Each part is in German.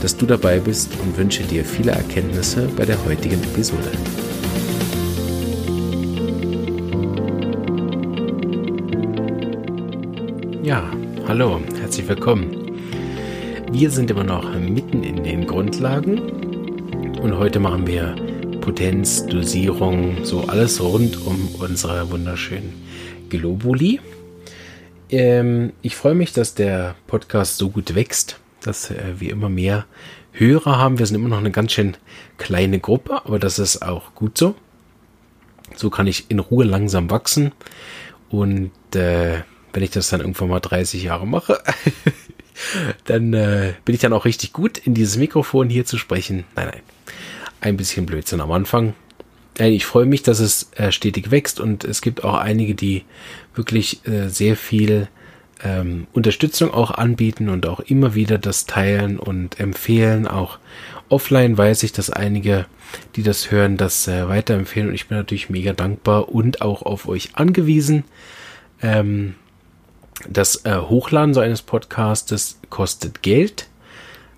dass du dabei bist und wünsche dir viele Erkenntnisse bei der heutigen Episode. Ja, hallo, herzlich willkommen. Wir sind immer noch mitten in den Grundlagen und heute machen wir Potenz, Dosierung, so alles rund um unsere wunderschönen Globuli. Ähm, ich freue mich, dass der Podcast so gut wächst dass äh, wir immer mehr Hörer haben. Wir sind immer noch eine ganz schön kleine Gruppe, aber das ist auch gut so. So kann ich in Ruhe langsam wachsen. Und äh, wenn ich das dann irgendwann mal 30 Jahre mache, dann äh, bin ich dann auch richtig gut, in dieses Mikrofon hier zu sprechen. Nein, nein. Ein bisschen Blödsinn am Anfang. Ich freue mich, dass es äh, stetig wächst und es gibt auch einige, die wirklich äh, sehr viel ähm, Unterstützung auch anbieten und auch immer wieder das teilen und empfehlen. Auch offline weiß ich, dass einige, die das hören, das äh, weiterempfehlen und ich bin natürlich mega dankbar und auch auf euch angewiesen. Ähm, das äh, Hochladen so eines Podcastes kostet Geld.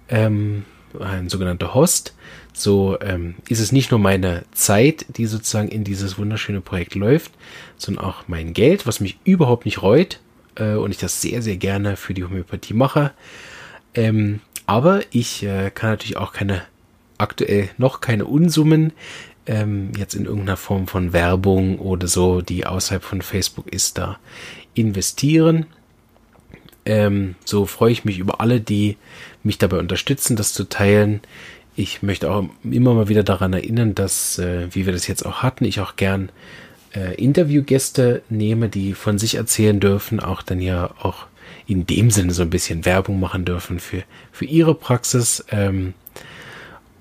Ähm, ein sogenannter Host. So ähm, ist es nicht nur meine Zeit, die sozusagen in dieses wunderschöne Projekt läuft, sondern auch mein Geld, was mich überhaupt nicht reut äh, und ich das sehr, sehr gerne für die Homöopathie mache. Ähm, aber ich äh, kann natürlich auch keine, aktuell noch keine Unsummen ähm, jetzt in irgendeiner Form von Werbung oder so, die außerhalb von Facebook ist, da investieren. Ähm, so freue ich mich über alle, die mich dabei unterstützen, das zu teilen. Ich möchte auch immer mal wieder daran erinnern, dass, äh, wie wir das jetzt auch hatten, ich auch gern äh, Interviewgäste nehme, die von sich erzählen dürfen, auch dann ja auch in dem Sinne so ein bisschen Werbung machen dürfen für, für ihre Praxis. Ähm,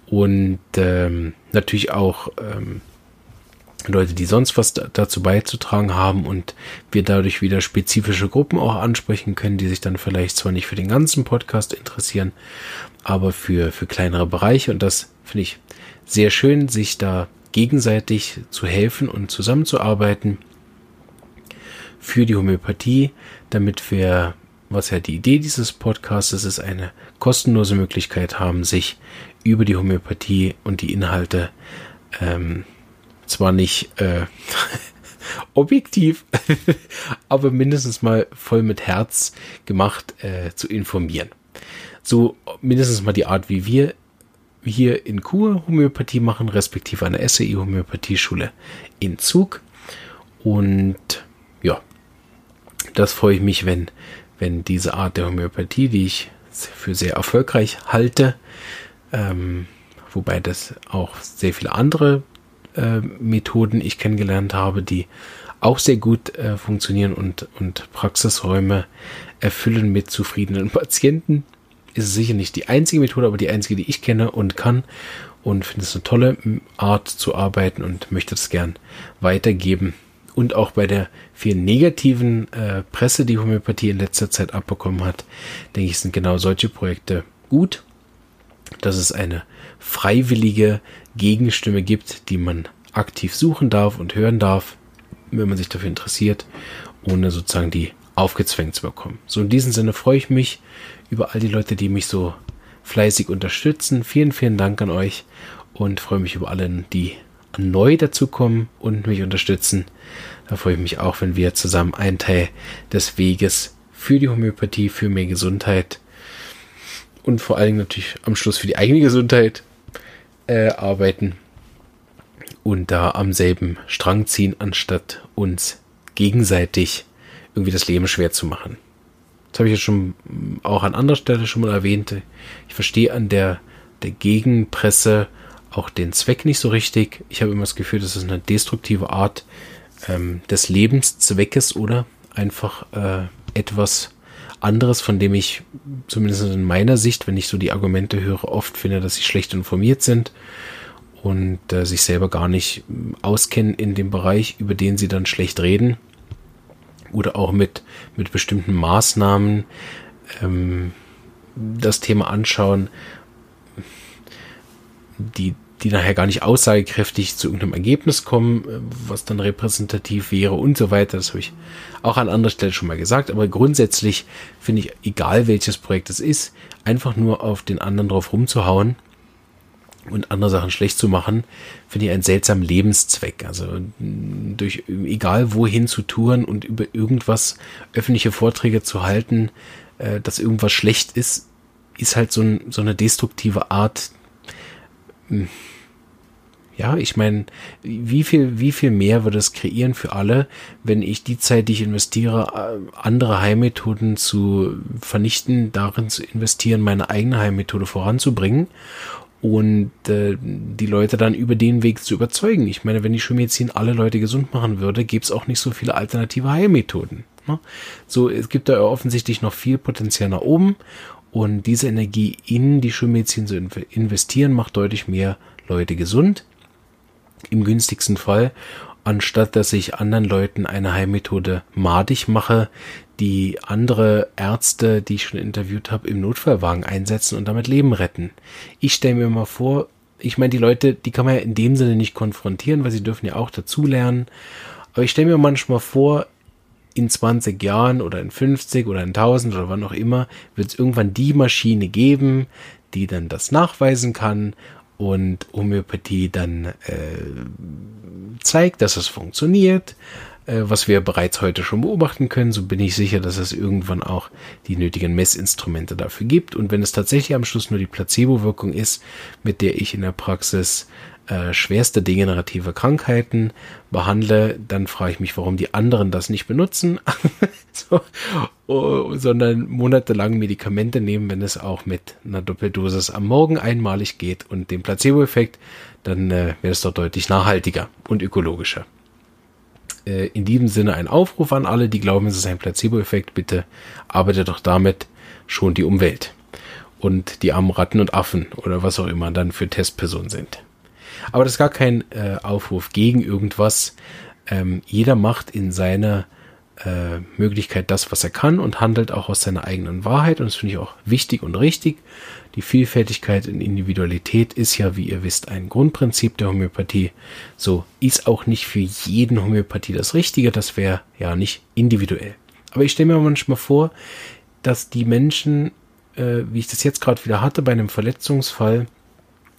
und ähm, natürlich auch ähm, Leute, die sonst was dazu beizutragen haben und wir dadurch wieder spezifische Gruppen auch ansprechen können, die sich dann vielleicht zwar nicht für den ganzen Podcast interessieren, aber für, für kleinere Bereiche. Und das finde ich sehr schön, sich da gegenseitig zu helfen und zusammenzuarbeiten für die Homöopathie, damit wir, was ja die Idee dieses Podcasts ist, eine kostenlose Möglichkeit haben, sich über die Homöopathie und die Inhalte ähm, zwar nicht äh, objektiv, aber mindestens mal voll mit Herz gemacht äh, zu informieren. So mindestens mal die Art, wie wir hier in Kur Homöopathie machen, respektive an der SEI Homöopathieschule in Zug. Und ja, das freue ich mich, wenn, wenn diese Art der Homöopathie, die ich für sehr erfolgreich halte, ähm, wobei das auch sehr viele andere äh, Methoden ich kennengelernt habe, die auch sehr gut äh, funktionieren und, und Praxisräume erfüllen mit zufriedenen Patienten ist es sicher nicht die einzige Methode, aber die einzige, die ich kenne und kann und finde es eine tolle Art zu arbeiten und möchte das gern weitergeben. Und auch bei der vielen negativen äh, Presse, die Homöopathie in letzter Zeit abbekommen hat, denke ich, sind genau solche Projekte gut, dass es eine freiwillige Gegenstimme gibt, die man aktiv suchen darf und hören darf, wenn man sich dafür interessiert, ohne sozusagen die aufgezwängt zu bekommen. So in diesem Sinne freue ich mich über all die Leute, die mich so fleißig unterstützen. Vielen, vielen Dank an euch und freue mich über alle, die neu dazukommen und mich unterstützen. Da freue ich mich auch, wenn wir zusammen einen Teil des Weges für die Homöopathie, für mehr Gesundheit und vor allen Dingen natürlich am Schluss für die eigene Gesundheit äh, arbeiten und da am selben Strang ziehen, anstatt uns gegenseitig irgendwie das Leben schwer zu machen. Das habe ich jetzt schon auch an anderer Stelle schon mal erwähnt. Ich verstehe an der, der Gegenpresse auch den Zweck nicht so richtig. Ich habe immer das Gefühl, das ist eine destruktive Art ähm, des Lebenszweckes oder einfach äh, etwas anderes, von dem ich zumindest in meiner Sicht, wenn ich so die Argumente höre, oft finde, dass sie schlecht informiert sind und äh, sich selber gar nicht mm, auskennen in dem Bereich, über den sie dann schlecht reden oder auch mit, mit bestimmten Maßnahmen ähm, das Thema anschauen, die, die nachher gar nicht aussagekräftig zu irgendeinem Ergebnis kommen, äh, was dann repräsentativ wäre und so weiter. Das habe ich auch an anderer Stelle schon mal gesagt. Aber grundsätzlich finde ich, egal welches Projekt es ist, einfach nur auf den anderen drauf rumzuhauen und andere Sachen schlecht zu machen, finde ich einen seltsamen Lebenszweck. Also durch egal wohin zu touren und über irgendwas öffentliche Vorträge zu halten, äh, dass irgendwas schlecht ist, ist halt so, ein, so eine destruktive Art. Hm, ja, ich meine, wie viel, wie viel mehr würde es kreieren für alle, wenn ich die Zeit, die ich investiere, äh, andere Heilmethoden zu vernichten, darin zu investieren, meine eigene Heilmethode voranzubringen und äh, die Leute dann über den Weg zu überzeugen. Ich meine, wenn die Schulmedizin alle Leute gesund machen würde, gäbe es auch nicht so viele alternative Heilmethoden. Ne? So, es gibt da offensichtlich noch viel Potenzial nach oben und diese Energie in die Schulmedizin zu investieren, macht deutlich mehr Leute gesund. Im günstigsten Fall anstatt dass ich anderen Leuten eine Heilmethode madig mache, die andere Ärzte, die ich schon interviewt habe, im Notfallwagen einsetzen und damit Leben retten. Ich stelle mir mal vor, ich meine, die Leute, die kann man ja in dem Sinne nicht konfrontieren, weil sie dürfen ja auch dazulernen. Aber ich stelle mir manchmal vor, in 20 Jahren oder in 50 oder in 1000 oder wann auch immer, wird es irgendwann die Maschine geben, die dann das nachweisen kann und Homöopathie dann äh, zeigt, dass es funktioniert, was wir bereits heute schon beobachten können. So bin ich sicher, dass es irgendwann auch die nötigen Messinstrumente dafür gibt. Und wenn es tatsächlich am Schluss nur die Placebo-Wirkung ist, mit der ich in der Praxis äh, schwerste degenerative Krankheiten behandle, dann frage ich mich, warum die anderen das nicht benutzen, so, oh, sondern monatelang Medikamente nehmen, wenn es auch mit einer Doppeldosis am Morgen einmalig geht und dem Placebo-Effekt, dann äh, wäre es doch deutlich nachhaltiger und ökologischer. Äh, in diesem Sinne ein Aufruf an alle, die glauben, es ist ein Placebo-Effekt, bitte arbeitet doch damit schon die Umwelt und die armen Ratten und Affen oder was auch immer dann für Testpersonen sind. Aber das ist gar kein äh, Aufruf gegen irgendwas. Ähm, jeder macht in seiner äh, Möglichkeit das, was er kann und handelt auch aus seiner eigenen Wahrheit. Und das finde ich auch wichtig und richtig. Die Vielfältigkeit und Individualität ist ja, wie ihr wisst, ein Grundprinzip der Homöopathie. So ist auch nicht für jeden Homöopathie das Richtige. Das wäre ja nicht individuell. Aber ich stelle mir manchmal vor, dass die Menschen, äh, wie ich das jetzt gerade wieder hatte, bei einem Verletzungsfall,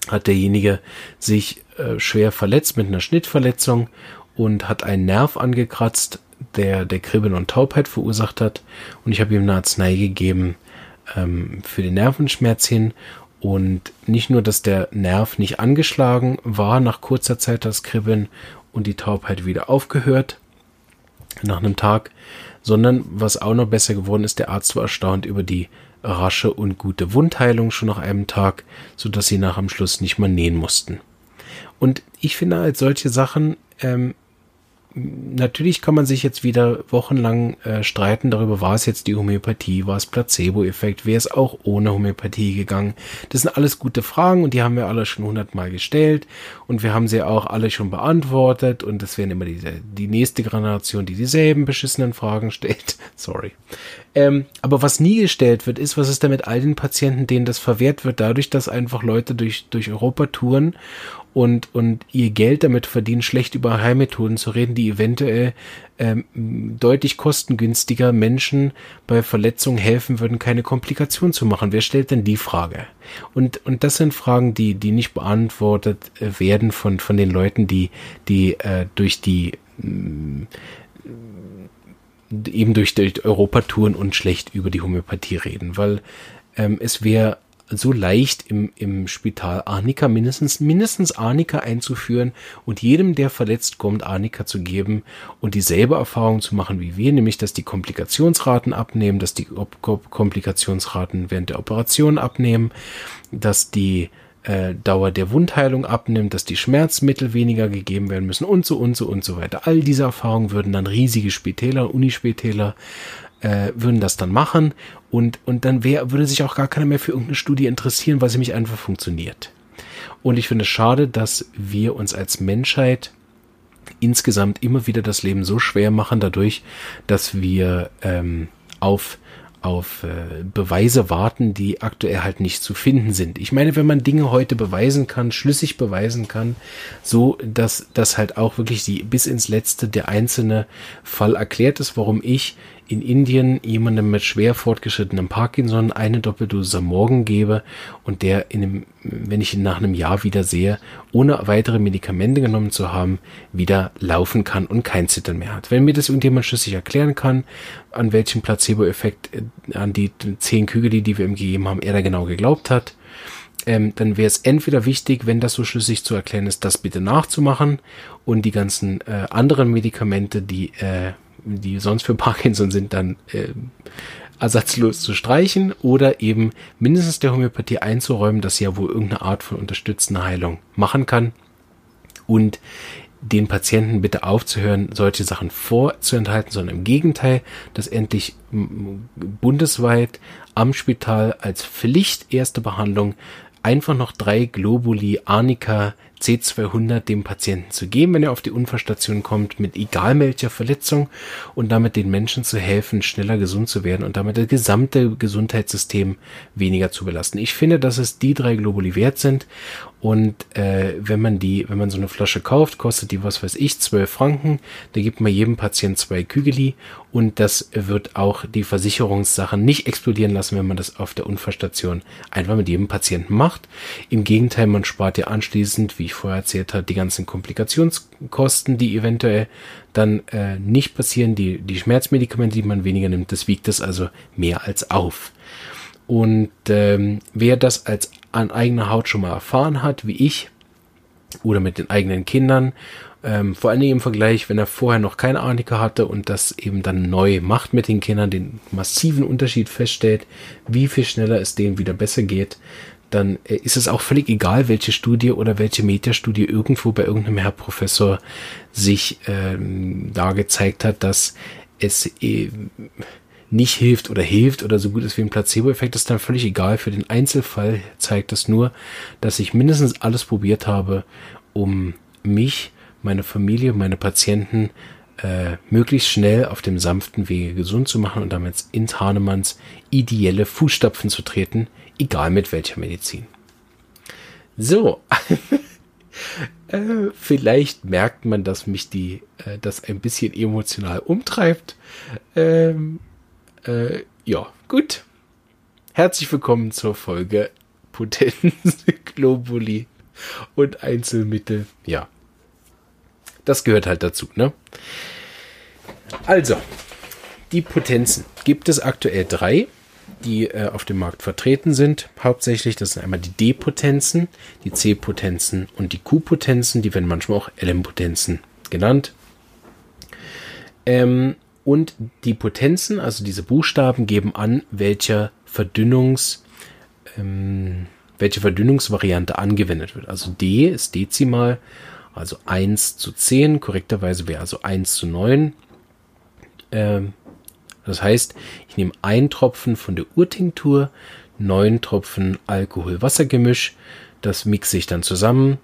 hat derjenige sich äh, schwer verletzt mit einer Schnittverletzung und hat einen Nerv angekratzt, der der Kribbeln und Taubheit verursacht hat. Und ich habe ihm eine Arznei gegeben ähm, für den Nervenschmerz hin. Und nicht nur, dass der Nerv nicht angeschlagen war nach kurzer Zeit das Kribbeln und die Taubheit wieder aufgehört nach einem Tag, sondern was auch noch besser geworden ist, der Arzt war erstaunt über die rasche und gute Wundheilung schon nach einem Tag, so dass sie nach am Schluss nicht mal nähen mussten. Und ich finde als solche Sachen ähm, natürlich kann man sich jetzt wieder wochenlang äh, streiten darüber, war es jetzt die Homöopathie, war es Placebo-Effekt, wäre es auch ohne Homöopathie gegangen. Das sind alles gute Fragen und die haben wir alle schon hundertmal gestellt und wir haben sie auch alle schon beantwortet und es werden immer die, die nächste Generation, die dieselben beschissenen Fragen stellt. Sorry. Ähm, aber was nie gestellt wird, ist, was ist denn mit all den Patienten, denen das verwehrt wird, dadurch, dass einfach Leute durch, durch Europa touren und, und ihr Geld damit verdienen, schlecht über Heilmethoden zu reden, die eventuell ähm, deutlich kostengünstiger Menschen bei Verletzungen helfen würden, keine Komplikation zu machen. Wer stellt denn die Frage? Und, und das sind Fragen, die, die nicht beantwortet äh, werden von, von den Leuten, die, die äh, durch die äh, eben durch, durch Europa touren und schlecht über die Homöopathie reden, weil ähm, es wäre so leicht im, im Spital Arnika mindestens, mindestens Arnika einzuführen und jedem, der verletzt kommt, Arnika zu geben und dieselbe Erfahrung zu machen wie wir, nämlich, dass die Komplikationsraten abnehmen, dass die Komplikationsraten während der Operation abnehmen, dass die äh, Dauer der Wundheilung abnimmt, dass die Schmerzmittel weniger gegeben werden müssen und so und so und so weiter. All diese Erfahrungen würden dann riesige Spitäler, Unispitäler äh, würden das dann machen und, und dann wär, würde sich auch gar keiner mehr für irgendeine Studie interessieren, weil sie mich einfach funktioniert. Und ich finde es schade, dass wir uns als Menschheit insgesamt immer wieder das Leben so schwer machen dadurch, dass wir ähm, auf auf äh, Beweise warten, die aktuell halt nicht zu finden sind. Ich meine, wenn man Dinge heute beweisen kann, schlüssig beweisen kann, so dass das halt auch wirklich die bis ins letzte der einzelne Fall erklärt ist, warum ich in Indien jemandem mit schwer fortgeschrittenem Parkinson eine Doppeldosis am Morgen gebe und der in einem, wenn ich ihn nach einem Jahr wieder sehe, ohne weitere Medikamente genommen zu haben, wieder laufen kann und kein Zittern mehr hat. Wenn mir das irgendjemand schlüssig erklären kann, an welchen Placebo-Effekt, äh, an die zehn Kügel, die wir ihm gegeben haben, er da genau geglaubt hat, ähm, dann wäre es entweder wichtig, wenn das so schlüssig zu erklären ist, das bitte nachzumachen und die ganzen äh, anderen Medikamente, die äh, die sonst für Parkinson sind, dann äh, ersatzlos zu streichen oder eben mindestens der Homöopathie einzuräumen, dass sie ja wohl irgendeine Art von unterstützender Heilung machen kann. Und den Patienten bitte aufzuhören, solche Sachen vorzuenthalten, sondern im Gegenteil, dass endlich bundesweit am Spital als Pflicht erste Behandlung einfach noch drei Globuli Arnica C200 dem Patienten zu geben, wenn er auf die Unfallstation kommt, mit egal welcher Verletzung und damit den Menschen zu helfen, schneller gesund zu werden und damit das gesamte Gesundheitssystem weniger zu belasten. Ich finde, dass es die drei Globuli wert sind und äh, wenn man die, wenn man so eine Flasche kauft, kostet die, was weiß ich, 12 Franken. Da gibt man jedem Patient zwei Kügeli und das wird auch die Versicherungssachen nicht explodieren lassen, wenn man das auf der Unfallstation einfach mit jedem Patienten macht. Im Gegenteil, man spart ja anschließend, wie ich vorher erzählt habe, die ganzen Komplikationskosten, die eventuell dann äh, nicht passieren, die, die Schmerzmedikamente, die man weniger nimmt, das wiegt es also mehr als auf. Und ähm, wer das als an eigener Haut schon mal erfahren hat, wie ich, oder mit den eigenen Kindern, ähm, vor allen Dingen im Vergleich, wenn er vorher noch keine Arnika hatte und das eben dann neu macht mit den Kindern, den massiven Unterschied feststellt, wie viel schneller es denen wieder besser geht, dann äh, ist es auch völlig egal, welche Studie oder welche Metastudie irgendwo bei irgendeinem Herr Professor sich ähm, da gezeigt hat, dass es äh, nicht hilft oder hilft oder so gut ist wie ein Placebo-Effekt, ist dann völlig egal. Für den Einzelfall zeigt es nur, dass ich mindestens alles probiert habe, um mich, meine Familie, meine Patienten äh, möglichst schnell auf dem sanften Wege gesund zu machen und damit ins Hahnemanns ideelle Fußstapfen zu treten, egal mit welcher Medizin. So, äh, vielleicht merkt man, dass mich die, äh, das ein bisschen emotional umtreibt. Ähm, äh, ja, gut. Herzlich willkommen zur Folge Potenz, Globuli und Einzelmittel. Ja, das gehört halt dazu, ne? Also, die Potenzen gibt es aktuell drei, die äh, auf dem Markt vertreten sind. Hauptsächlich, das sind einmal die D-Potenzen, die C-Potenzen und die Q-Potenzen, die werden manchmal auch LM-Potenzen genannt. Ähm, und die Potenzen, also diese Buchstaben, geben an, welche Verdünnungs, ähm, welche Verdünnungsvariante angewendet wird. Also D ist Dezimal, also 1 zu 10, korrekterweise wäre also 1 zu 9. Ähm, das heißt, ich nehme ein Tropfen von der Urtinktur, neun Tropfen Alkohol-Wasser-Gemisch, das mixe ich dann zusammen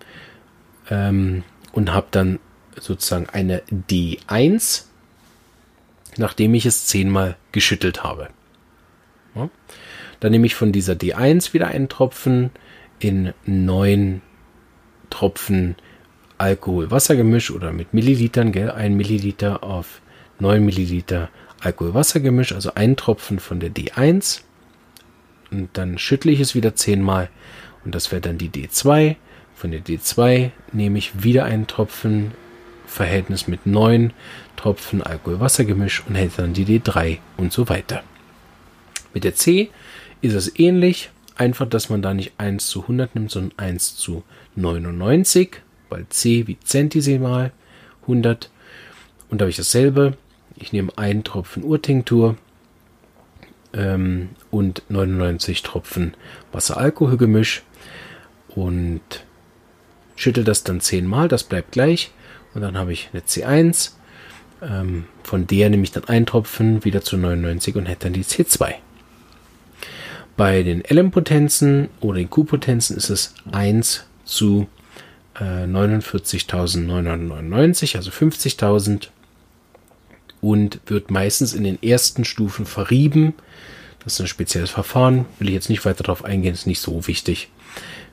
ähm, und habe dann sozusagen eine D1 nachdem ich es zehnmal geschüttelt habe. Ja. Dann nehme ich von dieser D1 wieder einen Tropfen in neun Tropfen Alkohol-Wasser-Gemisch oder mit Millilitern, gell, ein Milliliter auf 9 Milliliter Alkohol-Wasser-Gemisch, also ein Tropfen von der D1 und dann schüttle ich es wieder zehnmal und das wäre dann die D2. Von der D2 nehme ich wieder einen Tropfen Verhältnis mit 9 Tropfen Alkohol-Wasser-Gemisch und hält dann die D3 und so weiter. Mit der C ist es ähnlich, einfach, dass man da nicht 1 zu 100 nimmt, sondern 1 zu 99, weil C wie Zentisimal 100. Und da habe ich dasselbe. Ich nehme einen Tropfen Urtinktur ähm, und 99 Tropfen Wasser-Alkohol-Gemisch und schüttel das dann 10 Mal, das bleibt gleich. Und dann habe ich eine C1. Ähm, von der nehme ich dann einen Tropfen wieder zu 99 und hätte dann die C2. Bei den LM-Potenzen oder den Q-Potenzen ist es 1 zu äh, 49.999, also 50.000 und wird meistens in den ersten Stufen verrieben. Das ist ein spezielles Verfahren, will ich jetzt nicht weiter darauf eingehen, ist nicht so wichtig.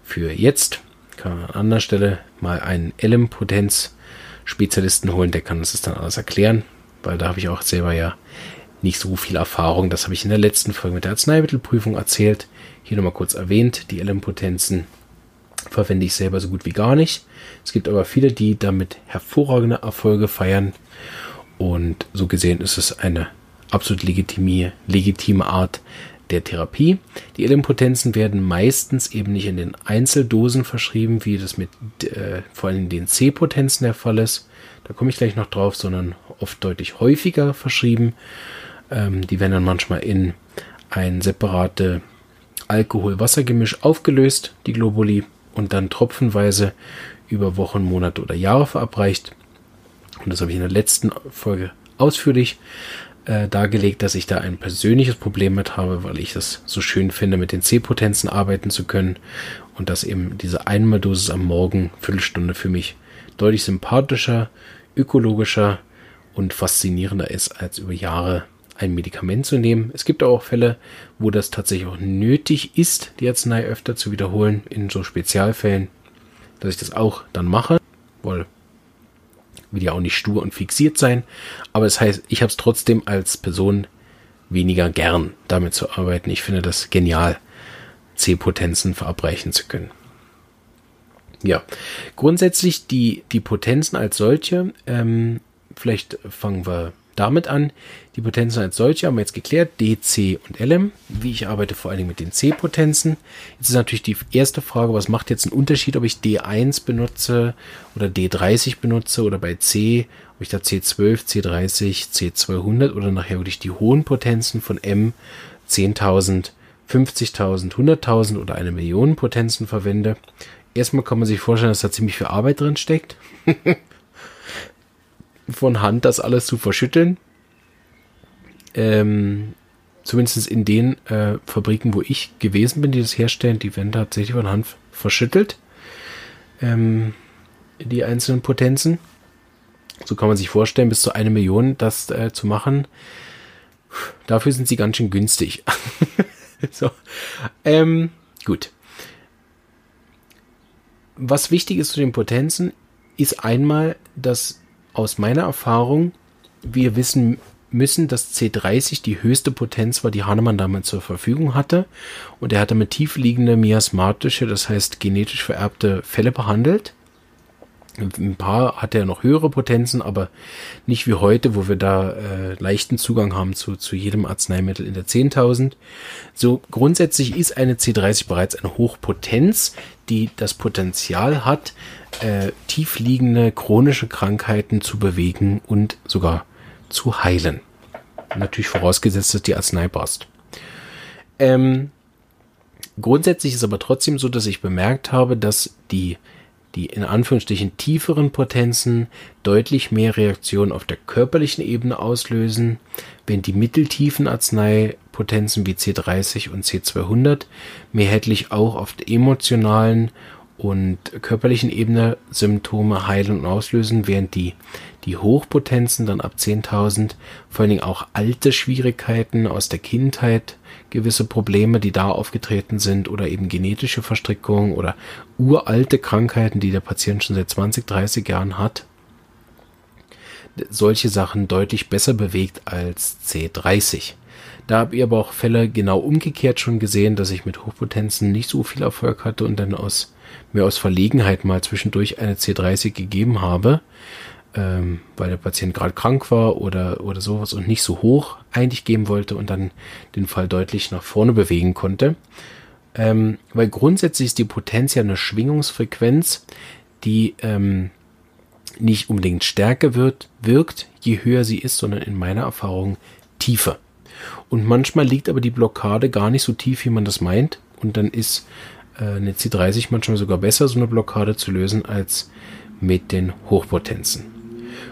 Für jetzt kann man an anderer Stelle mal einen LM-Potenz-Spezialisten holen, der kann uns das dann alles erklären, weil da habe ich auch selber ja nicht so viel Erfahrung. Das habe ich in der letzten Folge mit der Arzneimittelprüfung erzählt. Hier nochmal kurz erwähnt, die LM-Potenzen verwende ich selber so gut wie gar nicht. Es gibt aber viele, die damit hervorragende Erfolge feiern. Und so gesehen ist es eine absolut legitime, legitime Art der Therapie. Die LM-Potenzen werden meistens eben nicht in den Einzeldosen verschrieben, wie das mit äh, vor allem den C-Potenzen der Fall ist. Da komme ich gleich noch drauf, sondern oft deutlich häufiger verschrieben. Ähm, die werden dann manchmal in ein separate Alkohol-Wasser-Gemisch aufgelöst, die Globuli, und dann tropfenweise über Wochen, Monate oder Jahre verabreicht. Und das habe ich in der letzten Folge ausführlich äh, dargelegt, dass ich da ein persönliches Problem mit habe, weil ich das so schön finde, mit den C-Potenzen arbeiten zu können und dass eben diese Einmaldosis am Morgen, Viertelstunde für mich deutlich sympathischer, ökologischer und faszinierender ist, als über Jahre ein Medikament zu nehmen. Es gibt auch Fälle, wo das tatsächlich auch nötig ist, die Arznei öfter zu wiederholen, in so Spezialfällen, dass ich das auch dann mache, weil will ja auch nicht stur und fixiert sein, aber es das heißt, ich habe es trotzdem als Person weniger gern, damit zu arbeiten. Ich finde das genial, C-Potenzen verabreichen zu können. Ja, grundsätzlich die, die Potenzen als solche, ähm, vielleicht fangen wir damit an. Die Potenzen als solche haben wir jetzt geklärt, D, C und LM. Wie ich arbeite vor allen Dingen mit den C-Potenzen. Jetzt ist natürlich die erste Frage, was macht jetzt einen Unterschied, ob ich D1 benutze oder D30 benutze oder bei C, ob ich da C12, C30, C200 oder nachher wirklich die hohen Potenzen von M 10.000, 50.000, 100.000 oder eine Million Potenzen verwende. Erstmal kann man sich vorstellen, dass da ziemlich viel Arbeit drin steckt. von Hand das alles zu verschütteln. Ähm, zumindest in den äh, Fabriken, wo ich gewesen bin, die das herstellen, die werden tatsächlich von Hand verschüttelt. Ähm, die einzelnen Potenzen. So kann man sich vorstellen, bis zu eine Million das äh, zu machen. Dafür sind sie ganz schön günstig. so. Ähm, gut. Was wichtig ist zu den Potenzen, ist einmal, dass aus meiner Erfahrung wir wissen müssen, dass C30 die höchste Potenz war, die Hahnemann damals zur Verfügung hatte. Und er hat damit tiefliegende miasmatische, das heißt genetisch vererbte Fälle behandelt. Ein paar hat er noch höhere Potenzen, aber nicht wie heute, wo wir da äh, leichten Zugang haben zu, zu jedem Arzneimittel in der 10.000. So grundsätzlich ist eine C30 bereits eine Hochpotenz, die das Potenzial hat, äh, tiefliegende chronische Krankheiten zu bewegen und sogar zu heilen. Natürlich vorausgesetzt, dass die Arznei passt. Ähm, grundsätzlich ist aber trotzdem so, dass ich bemerkt habe, dass die die in Anführungsstrichen tieferen Potenzen deutlich mehr Reaktionen auf der körperlichen Ebene auslösen, während die mitteltiefen Arzneipotenzen wie C30 und C200 mehrheitlich auch auf der emotionalen und körperlichen Ebene Symptome heilen und auslösen, während die, die Hochpotenzen dann ab 10.000 vor allen Dingen auch alte Schwierigkeiten aus der Kindheit, gewisse Probleme, die da aufgetreten sind oder eben genetische Verstrickungen oder uralte Krankheiten, die der Patient schon seit 20, 30 Jahren hat, solche Sachen deutlich besser bewegt als C30. Da habe ich aber auch Fälle genau umgekehrt schon gesehen, dass ich mit Hochpotenzen nicht so viel Erfolg hatte und dann aus mir aus Verlegenheit mal zwischendurch eine C30 gegeben habe, ähm, weil der Patient gerade krank war oder, oder sowas und nicht so hoch eigentlich geben wollte und dann den Fall deutlich nach vorne bewegen konnte. Ähm, weil grundsätzlich ist die Potenz ja eine Schwingungsfrequenz, die ähm, nicht unbedingt stärker wird, wirkt, je höher sie ist, sondern in meiner Erfahrung tiefer. Und manchmal liegt aber die Blockade gar nicht so tief, wie man das meint. Und dann ist äh, eine C30 manchmal sogar besser, so eine Blockade zu lösen, als mit den Hochpotenzen.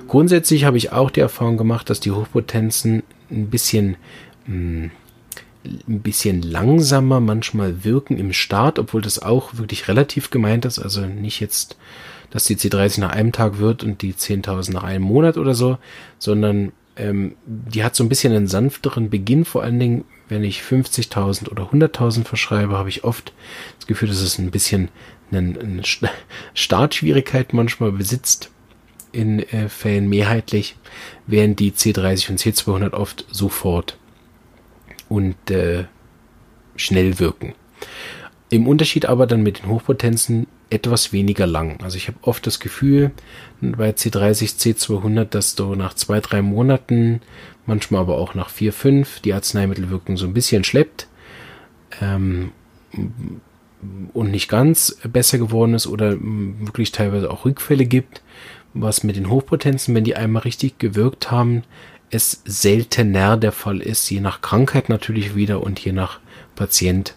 Grundsätzlich habe ich auch die Erfahrung gemacht, dass die Hochpotenzen ein bisschen mh, hm, ein bisschen langsamer manchmal wirken im Start, obwohl das auch wirklich relativ gemeint ist. Also nicht jetzt, dass die C30 nach einem Tag wird und die 10.000 nach einem Monat oder so, sondern ähm, die hat so ein bisschen einen sanfteren Beginn. Vor allen Dingen, wenn ich 50.000 oder 100.000 verschreibe, habe ich oft das Gefühl, dass es ein bisschen eine, eine Startschwierigkeit manchmal besitzt in äh, Fällen mehrheitlich, während die C30 und C200 oft sofort und äh, schnell wirken. Im Unterschied aber dann mit den Hochpotenzen etwas weniger lang. Also ich habe oft das Gefühl bei C30, C200, dass du nach zwei, drei Monaten, manchmal aber auch nach vier, fünf, die Arzneimittelwirkung so ein bisschen schleppt ähm, und nicht ganz besser geworden ist oder wirklich teilweise auch Rückfälle gibt, was mit den Hochpotenzen, wenn die einmal richtig gewirkt haben, es seltener der Fall ist, je nach Krankheit natürlich wieder und je nach Patient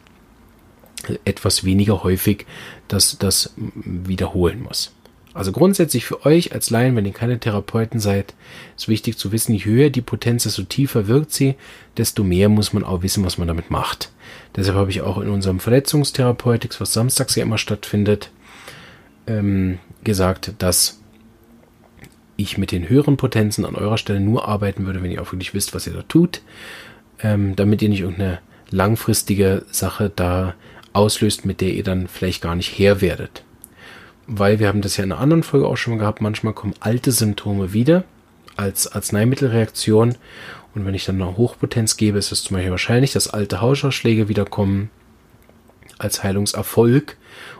etwas weniger häufig, dass das wiederholen muss. Also grundsätzlich für euch als Laien, wenn ihr keine Therapeuten seid, ist wichtig zu wissen, je höher die Potenz, desto tiefer wirkt sie, desto mehr muss man auch wissen, was man damit macht. Deshalb habe ich auch in unserem Verletzungstherapeutics, was samstags ja immer stattfindet, ähm, gesagt, dass ich mit den höheren Potenzen an eurer Stelle nur arbeiten würde, wenn ihr auch wirklich wisst, was ihr da tut, ähm, damit ihr nicht irgendeine langfristige Sache da auslöst, mit der ihr dann vielleicht gar nicht her werdet. Weil wir haben das ja in einer anderen Folge auch schon mal gehabt, manchmal kommen alte Symptome wieder als Arzneimittelreaktion und wenn ich dann noch Hochpotenz gebe, ist es zum Beispiel wahrscheinlich, dass alte Hausschlage wiederkommen als Heilungserfolg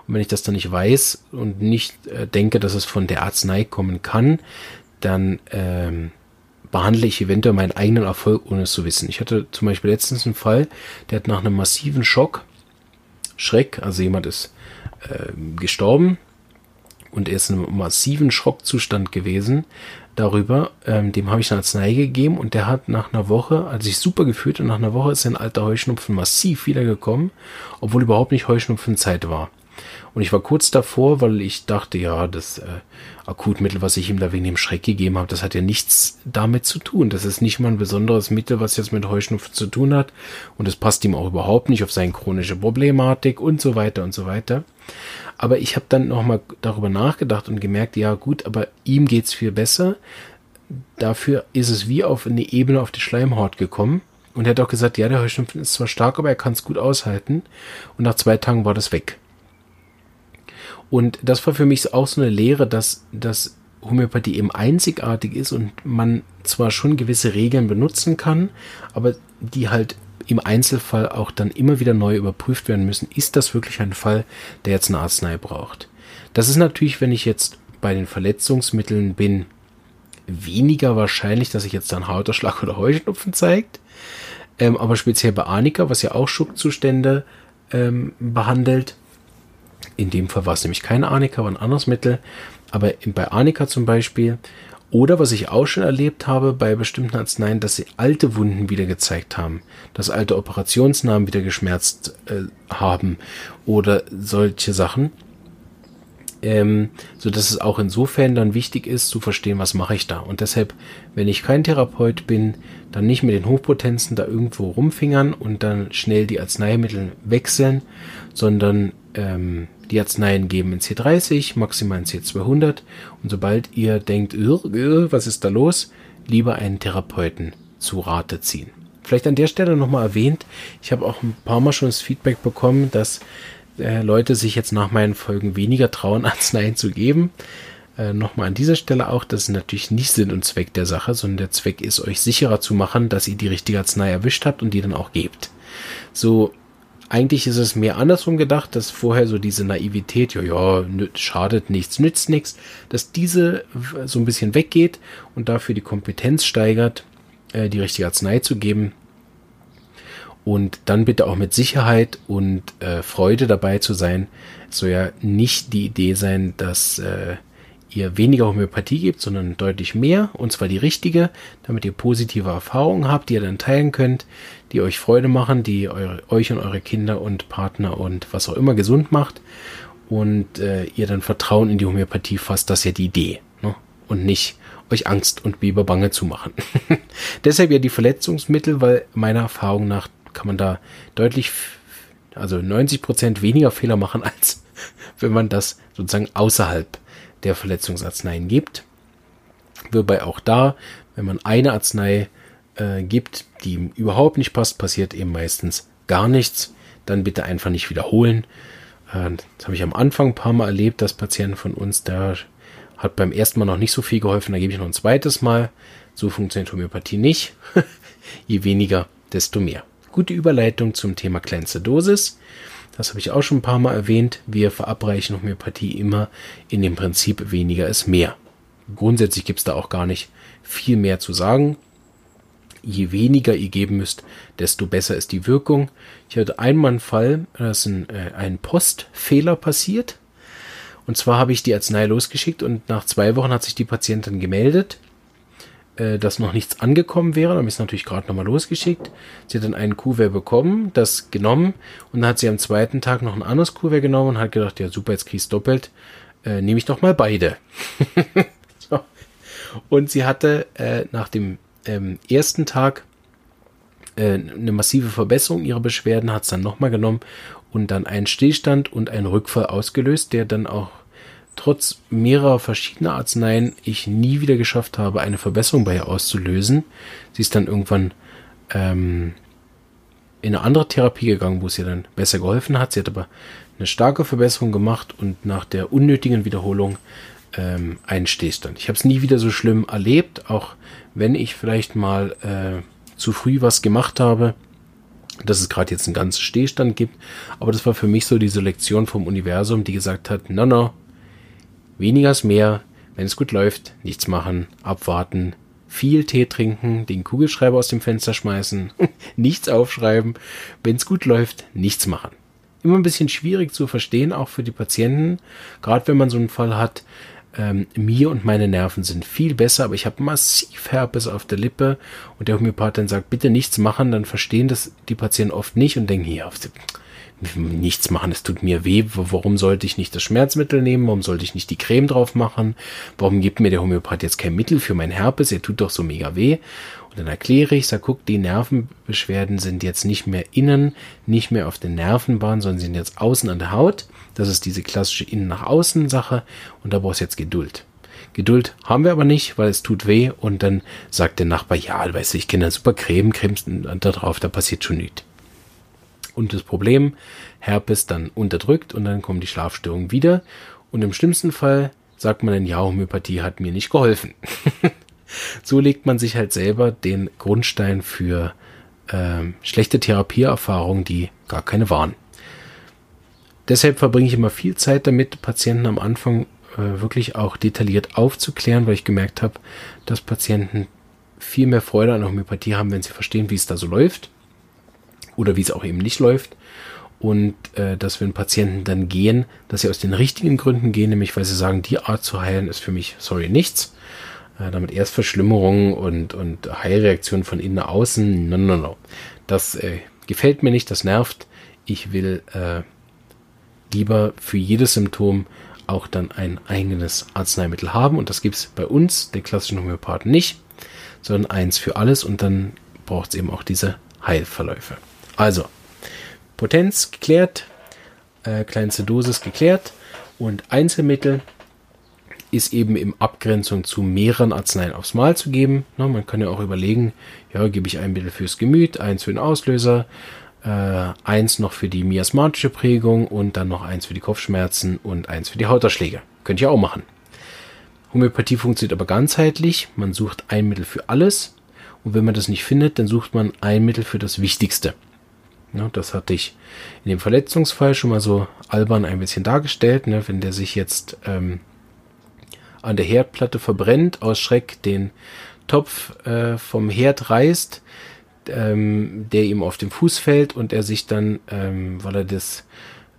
und wenn ich das dann nicht weiß und nicht äh, denke, dass es von der Arznei kommen kann, dann ähm, behandle ich eventuell meinen eigenen Erfolg, ohne es zu wissen. Ich hatte zum Beispiel letztens einen Fall, der hat nach einem massiven Schock, Schreck, also jemand ist äh, gestorben und er ist in einem massiven Schockzustand gewesen darüber. Ähm, dem habe ich eine Arznei gegeben und der hat nach einer Woche, als ich super gefühlt und nach einer Woche ist sein alter Heuschnupfen massiv wiedergekommen, obwohl überhaupt nicht Heuschnupfenzeit war. Und ich war kurz davor, weil ich dachte, ja, das äh, Akutmittel, was ich ihm da wegen dem Schreck gegeben habe, das hat ja nichts damit zu tun. Das ist nicht mal ein besonderes Mittel, was jetzt mit Heuschnupfen zu tun hat. Und es passt ihm auch überhaupt nicht auf seine chronische Problematik und so weiter und so weiter. Aber ich habe dann nochmal darüber nachgedacht und gemerkt, ja gut, aber ihm geht's viel besser. Dafür ist es wie auf eine Ebene auf die Schleimhaut gekommen. Und er hat auch gesagt, ja, der Heuschnupfen ist zwar stark, aber er kann es gut aushalten. Und nach zwei Tagen war das weg. Und das war für mich auch so eine Lehre, dass, dass Homöopathie eben einzigartig ist und man zwar schon gewisse Regeln benutzen kann, aber die halt im Einzelfall auch dann immer wieder neu überprüft werden müssen. Ist das wirklich ein Fall, der jetzt eine Arznei braucht? Das ist natürlich, wenn ich jetzt bei den Verletzungsmitteln bin, weniger wahrscheinlich, dass sich jetzt dann Hauterschlag oder Heuschnupfen zeigt. Ähm, aber speziell bei Anika, was ja auch Schockzustände ähm, behandelt, in dem Fall war es nämlich keine Arnika, war ein anderes Mittel. Aber bei Arnika zum Beispiel, oder was ich auch schon erlebt habe bei bestimmten Arzneien, dass sie alte Wunden wieder gezeigt haben, dass alte Operationsnamen wieder geschmerzt äh, haben oder solche Sachen. Ähm, so dass es auch insofern dann wichtig ist zu verstehen, was mache ich da. Und deshalb, wenn ich kein Therapeut bin, dann nicht mit den Hochpotenzen da irgendwo rumfingern und dann schnell die Arzneimittel wechseln, sondern ähm, die Arzneien geben in C30, maximal in C200 und sobald ihr denkt, was ist da los, lieber einen Therapeuten zu Rate ziehen. Vielleicht an der Stelle nochmal erwähnt, ich habe auch ein paar Mal schon das Feedback bekommen, dass äh, Leute sich jetzt nach meinen Folgen weniger trauen, Arzneien zu geben. Äh, nochmal an dieser Stelle auch, das ist natürlich nicht Sinn und Zweck der Sache, sondern der Zweck ist, euch sicherer zu machen, dass ihr die richtige Arznei erwischt habt und die dann auch gebt. So eigentlich ist es mehr andersrum gedacht, dass vorher so diese Naivität, ja, ja, schadet nichts, nützt nichts, dass diese so ein bisschen weggeht und dafür die Kompetenz steigert, äh, die richtige Arznei zu geben. Und dann bitte auch mit Sicherheit und äh, Freude dabei zu sein. Es soll ja nicht die Idee sein, dass äh, ihr weniger Homöopathie gebt, sondern deutlich mehr, und zwar die richtige, damit ihr positive Erfahrungen habt, die ihr dann teilen könnt, die euch Freude machen, die eure, euch und eure Kinder und Partner und was auch immer gesund macht und äh, ihr dann Vertrauen in die Homöopathie fasst, das ist ja die Idee. Ne? Und nicht euch Angst und Biberbange zu machen. Deshalb ja die Verletzungsmittel, weil meiner Erfahrung nach kann man da deutlich, also 90 Prozent weniger Fehler machen, als wenn man das sozusagen außerhalb der Verletzungsarzneien gibt. Wobei auch da, wenn man eine Arznei äh, gibt, die ihm überhaupt nicht passt, passiert eben meistens gar nichts. Dann bitte einfach nicht wiederholen. Äh, das habe ich am Anfang ein paar Mal erlebt, dass Patienten von uns, da hat beim ersten Mal noch nicht so viel geholfen, da gebe ich noch ein zweites Mal. So funktioniert Homöopathie nicht. Je weniger, desto mehr. Gute Überleitung zum Thema kleinste Dosis. Das habe ich auch schon ein paar Mal erwähnt. Wir verabreichen Homöopathie immer in dem Prinzip weniger ist mehr. Grundsätzlich gibt es da auch gar nicht viel mehr zu sagen. Je weniger ihr geben müsst, desto besser ist die Wirkung. Ich hatte einmal einen Fall, da ist ein, äh, ein Postfehler passiert. Und zwar habe ich die Arznei losgeschickt und nach zwei Wochen hat sich die Patientin gemeldet äh, dass noch nichts angekommen wäre. Dann habe ich es natürlich gerade nochmal losgeschickt. Sie hat dann einen Kuvert bekommen, das genommen und dann hat sie am zweiten Tag noch ein anderes Kuvert genommen und hat gedacht, ja super, jetzt kriegst doppelt. Äh, Nehme ich doch mal beide. so. Und sie hatte äh, nach dem ähm, ersten Tag äh, eine massive Verbesserung ihrer Beschwerden, hat es dann nochmal genommen und dann einen Stillstand und einen Rückfall ausgelöst, der dann auch trotz mehrerer verschiedener Arzneien ich nie wieder geschafft habe, eine Verbesserung bei ihr auszulösen. Sie ist dann irgendwann ähm, in eine andere Therapie gegangen, wo es ihr dann besser geholfen hat. Sie hat aber eine starke Verbesserung gemacht und nach der unnötigen Wiederholung ähm, einen Stillstand. Ich habe es nie wieder so schlimm erlebt, auch wenn ich vielleicht mal äh, zu früh was gemacht habe, dass es gerade jetzt einen ganzen Stillstand gibt. Aber das war für mich so diese Lektion vom Universum, die gesagt hat, no, no, Weniger ist mehr. Wenn es gut läuft, nichts machen, abwarten, viel Tee trinken, den Kugelschreiber aus dem Fenster schmeißen, nichts aufschreiben. Wenn es gut läuft, nichts machen. Immer ein bisschen schwierig zu verstehen, auch für die Patienten. Gerade wenn man so einen Fall hat, ähm, mir und meine Nerven sind viel besser, aber ich habe massiv Herpes auf der Lippe und der Homöopath dann sagt, bitte nichts machen, dann verstehen das die Patienten oft nicht und denken, hier, nichts machen, es tut mir weh, warum sollte ich nicht das Schmerzmittel nehmen, warum sollte ich nicht die Creme drauf machen, warum gibt mir der Homöopath jetzt kein Mittel für mein Herpes, er tut doch so mega weh. Und dann erkläre ich, sag, guck, die Nervenbeschwerden sind jetzt nicht mehr innen, nicht mehr auf den Nervenbahnen, sondern sind jetzt außen an der Haut. Das ist diese klassische Innen nach Außen Sache. Und da brauchst du jetzt Geduld. Geduld haben wir aber nicht, weil es tut weh. Und dann sagt der Nachbar, ja, weißt du, ich kenne super Creme, cremst da drauf, da passiert schon nichts und das Problem, Herpes dann unterdrückt und dann kommen die Schlafstörungen wieder. Und im schlimmsten Fall sagt man dann, ja, Homöopathie hat mir nicht geholfen. so legt man sich halt selber den Grundstein für äh, schlechte Therapieerfahrungen, die gar keine waren. Deshalb verbringe ich immer viel Zeit damit, Patienten am Anfang äh, wirklich auch detailliert aufzuklären, weil ich gemerkt habe, dass Patienten viel mehr Freude an Homöopathie haben, wenn sie verstehen, wie es da so läuft oder wie es auch eben nicht läuft. Und äh, dass wenn Patienten dann gehen, dass sie aus den richtigen Gründen gehen, nämlich weil sie sagen, die Art zu heilen ist für mich, sorry, nichts. Äh, damit erst Verschlimmerungen und, und Heilreaktionen von innen nach außen. No, no, no. Das äh, gefällt mir nicht, das nervt. Ich will äh, lieber für jedes Symptom auch dann ein eigenes Arzneimittel haben. Und das gibt es bei uns, der klassischen Homöopathen, nicht, sondern eins für alles. Und dann braucht es eben auch diese Heilverläufe. Also, Potenz geklärt, äh, kleinste Dosis geklärt und Einzelmittel ist eben in Abgrenzung zu mehreren Arzneien aufs Mal zu geben. Na, man kann ja auch überlegen, ja, gebe ich ein Mittel fürs Gemüt, eins für den Auslöser, äh, eins noch für die miasmatische Prägung und dann noch eins für die Kopfschmerzen und eins für die Hauterschläge. Könnt ihr auch machen. Homöopathie funktioniert aber ganzheitlich. Man sucht ein Mittel für alles und wenn man das nicht findet, dann sucht man ein Mittel für das Wichtigste. Ne, das hatte ich in dem Verletzungsfall schon mal so albern ein bisschen dargestellt. Ne, wenn der sich jetzt ähm, an der Herdplatte verbrennt, aus Schreck den Topf äh, vom Herd reißt, ähm, der ihm auf den Fuß fällt und er sich dann, ähm, weil er das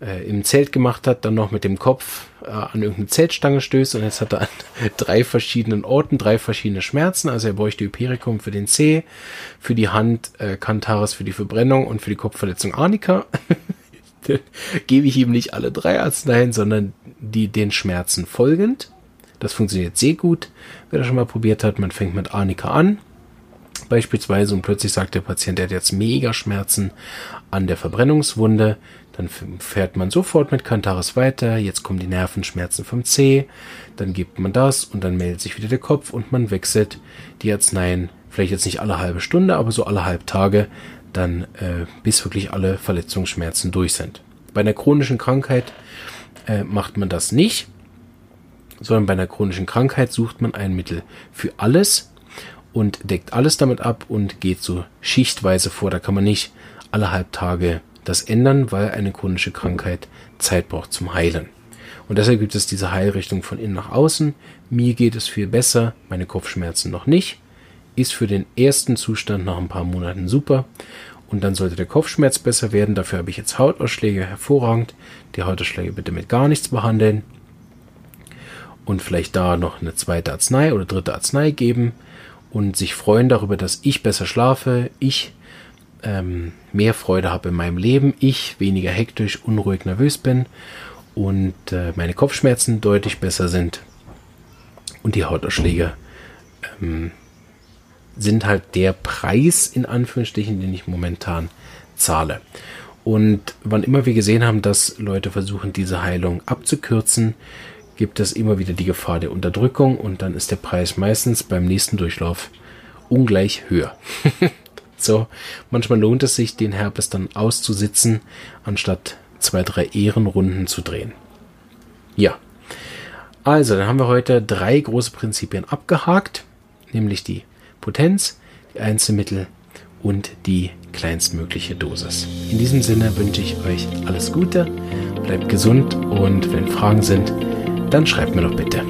äh, im Zelt gemacht hat, dann noch mit dem Kopf äh, an irgendeine Zeltstange stößt und jetzt hat er an drei verschiedenen Orten drei verschiedene Schmerzen. Also er bräuchte Hypericum für den C, für die Hand äh, Cantaris für die Verbrennung und für die Kopfverletzung Arnika. gebe ich ihm nicht alle drei Arzneien, sondern die den Schmerzen folgend. Das funktioniert sehr gut. Wer das schon mal probiert hat, man fängt mit Arnika an, Beispielsweise und plötzlich sagt der Patient, er hat jetzt mega Schmerzen an der Verbrennungswunde, dann fährt man sofort mit Cantaris weiter, jetzt kommen die Nervenschmerzen vom C, dann gibt man das und dann meldet sich wieder der Kopf und man wechselt die Arzneien, vielleicht jetzt nicht alle halbe Stunde, aber so alle halb Tage, dann äh, bis wirklich alle Verletzungsschmerzen durch sind. Bei einer chronischen Krankheit äh, macht man das nicht, sondern bei einer chronischen Krankheit sucht man ein Mittel für alles und deckt alles damit ab und geht so schichtweise vor. Da kann man nicht alle halb Tage das ändern, weil eine chronische Krankheit Zeit braucht zum Heilen. Und deshalb gibt es diese Heilrichtung von innen nach außen. Mir geht es viel besser, meine Kopfschmerzen noch nicht. Ist für den ersten Zustand nach ein paar Monaten super. Und dann sollte der Kopfschmerz besser werden. Dafür habe ich jetzt Hautausschläge hervorragend. Die Hautausschläge bitte mit gar nichts behandeln. Und vielleicht da noch eine zweite Arznei oder dritte Arznei geben. Und sich freuen darüber, dass ich besser schlafe, ich ähm, mehr Freude habe in meinem Leben, ich weniger hektisch, unruhig, nervös bin und äh, meine Kopfschmerzen deutlich besser sind und die Hautausschläge ähm, sind halt der Preis in Anführungsstrichen, den ich momentan zahle. Und wann immer wir gesehen haben, dass Leute versuchen, diese Heilung abzukürzen, gibt es immer wieder die Gefahr der Unterdrückung und dann ist der Preis meistens beim nächsten Durchlauf ungleich höher. so, manchmal lohnt es sich, den Herpes dann auszusitzen, anstatt zwei, drei Ehrenrunden zu drehen. Ja. Also, dann haben wir heute drei große Prinzipien abgehakt, nämlich die Potenz, die Einzelmittel und die kleinstmögliche Dosis. In diesem Sinne wünsche ich euch alles Gute, bleibt gesund und wenn Fragen sind, dann schreibt mir doch bitte.